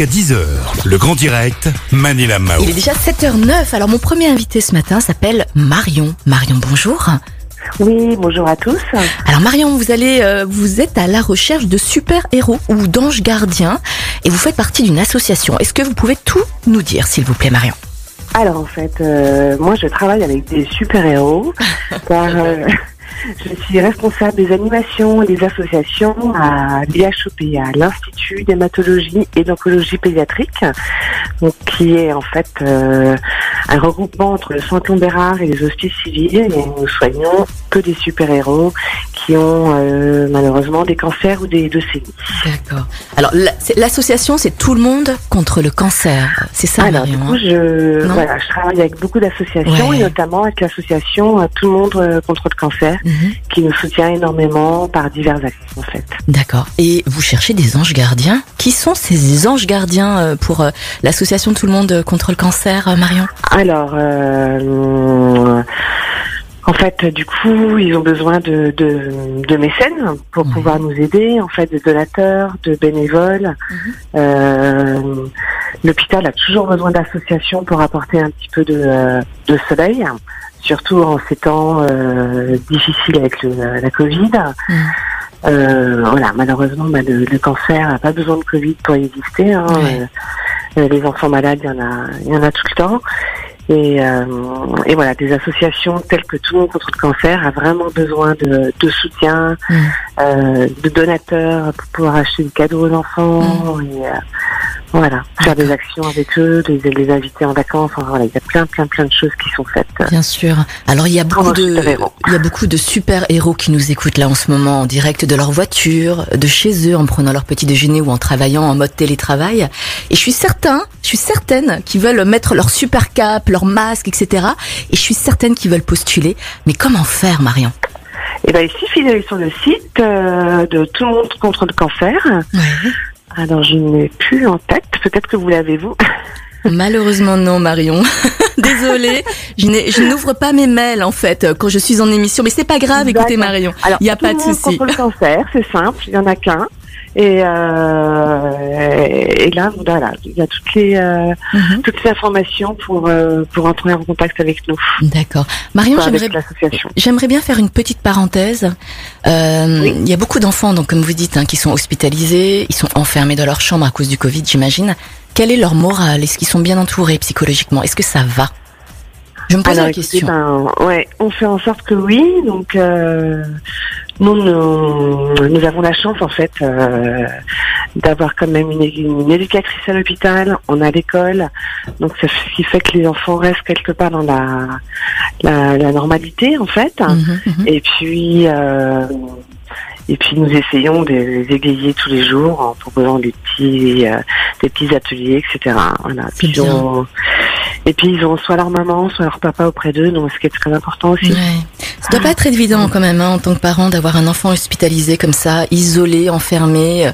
jusqu'à 10h. Le grand direct, Manila Mao. Il est déjà 7h09. Alors mon premier invité ce matin s'appelle Marion. Marion, bonjour. Oui, bonjour à tous. Alors Marion, vous allez, euh, vous êtes à la recherche de super-héros ou d'anges gardiens et vous faites partie d'une association. Est-ce que vous pouvez tout nous dire, s'il vous plaît, Marion? Alors en fait, euh, moi je travaille avec des super-héros car euh, je suis responsable des animations et des associations à l'IHOP, à l'Institut d'hématologie et d'oncologie pédiatrique, qui est en fait euh, un regroupement entre le Centre Bérard et les hospices civils et nous soignons que des super-héros qui ont euh, malheureusement des cancers ou des leucémies. D'accord. Alors l'association, c'est tout le monde contre le cancer. C'est ça, Alors, du Marion coup, hein je, Non voilà, je travaille avec beaucoup d'associations Ouais. et notamment avec l'association euh, Tout le monde euh, contre le cancer Mhm. qui nous soutient énormément par divers axes en fait. D'accord. Et vous cherchez des anges gardiens? Qui sont ces anges gardiens pour l'association Tout le monde contre le cancer, Marion? Alors, euh, en fait, du coup, ils ont besoin de, de, de mécènes pour pouvoir nous aider, en fait, de donateurs, de bénévoles. Mhm. Euh, L'hôpital a toujours besoin d'associations pour apporter un petit peu de, de soleil, surtout en ces temps euh, difficiles avec le, la Covid. Mhm. Euh, voilà, malheureusement, bah, le, le cancer n'a pas besoin de Covid pour exister. Hein. Les enfants malades, il y en a, il y en a tout le temps. Et, euh, et voilà, des associations telles que Tout le monde contre le cancer a vraiment besoin de, de soutien, Mm. euh, de donateurs pour pouvoir acheter des cadeaux aux enfants et euh, voilà, faire des actions avec eux, les, les inviter en vacances. Enfin, voilà, il y a plein, plein, plein de choses qui sont faites. Bien sûr. Alors il y a beaucoup de il y a beaucoup de super héros qui nous écoutent là en ce moment en direct de leur voiture, de chez eux en prenant leur petit déjeuner ou en travaillant en mode télétravail. Et je suis certain, je suis certaine qu'ils veulent mettre leur super cap, leur masque, etc. Et je suis certaine qu'ils veulent postuler. Mais comment faire, Marion? Et ben, il suffit d'aller sur le site euh, de Tout le monde contre le cancer. Alors, je n'ai plus en tête. Peut-être que vous l'avez vous. Malheureusement non, Marion. Désolée, je n'ai- je n'ouvre pas mes mails en fait quand je suis en émission. Mais c'est pas grave, écoutez. Marion. Alors, Il y a pas de souci. contre le cancer, c'est simple, il y en a qu'un. Et, euh, et là, voilà, il y a toutes les euh, Mhm. toutes les informations pour euh, pour entrer en contact avec nous, D'accord. Marion, enfin, j'aimerais. J'aimerais bien faire une petite parenthèse. Oui. Il y a beaucoup d'enfants, donc comme vous dites, hein, qui sont hospitalisés, ils sont enfermés dans leur chambre à cause du Covid, j'imagine. Quelle est leur morale? Est-ce qu'ils sont bien entourés psychologiquement? Est-ce que ça va? Je me pose Alors, la question. ben, ouais, on fait en sorte que oui. Donc, euh, nous, nous, nous avons la chance, en fait, euh, d'avoir quand même une, une éducatrice à l'hôpital. On a l'école. Donc, ça, ce qui fait que les enfants restent quelque part dans la, la, la normalité, en fait. Mhm, mhm. Et puis, euh, et puis nous essayons de les égayer tous les jours en proposant des petits, euh, des petits ateliers, etc. Voilà. Puis on- et puis ils ont soit leur maman, soit leur papa auprès d'eux, donc ce qui est très important aussi. Ouais. Ça doit pas être évident quand même, hein, en tant que parent, d'avoir un enfant hospitalisé comme ça, isolé, enfermé.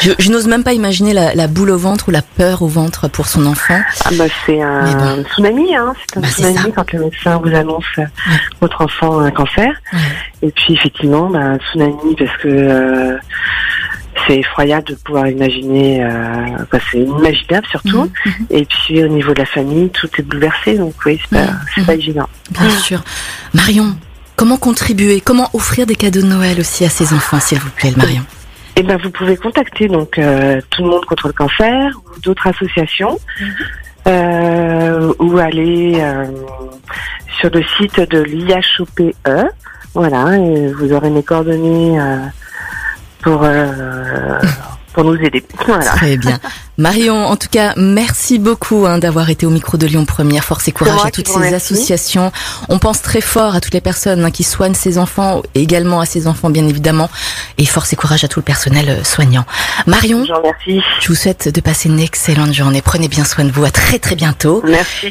Je, je n'ose même pas imaginer la, la boule au ventre ou la peur au ventre pour son enfant. Ah bah c'est un bon. tsunami, hein. C'est un Bah, tsunami quand le médecin vous annonce euh, votre enfant a un cancer. Ouais. Et puis effectivement, bah, un tsunami parce que euh, c'est effroyable de pouvoir imaginer, euh, c'est inimaginable surtout. Mhm, mhm. Et puis au niveau de la famille, tout est bouleversé, donc oui, c'est pas, Mhm. pas évident. Bien sûr. Marion, comment contribuer Comment offrir des cadeaux de Noël aussi à ses enfants, s'il vous plaît, Marion? Et ben vous pouvez contacter donc euh, tout le monde contre le cancer ou d'autres associations, euh, ou aller sur le site de l'IHOPE. Voilà, et vous aurez mes coordonnées pour euh, pour nous aider. Voilà. Très bien. Marion, en tout cas, merci beaucoup hein, d'avoir été au micro de Lyon Première. Force et courage à toutes ces associations. On pense très fort à toutes les personnes hein, qui soignent ces enfants, également à ces enfants, bien évidemment. Et force et courage à tout le personnel euh, soignant. Marion, Je vous remercie. je vous souhaite de passer une excellente journée. Prenez bien soin de vous. À très très bientôt. Merci.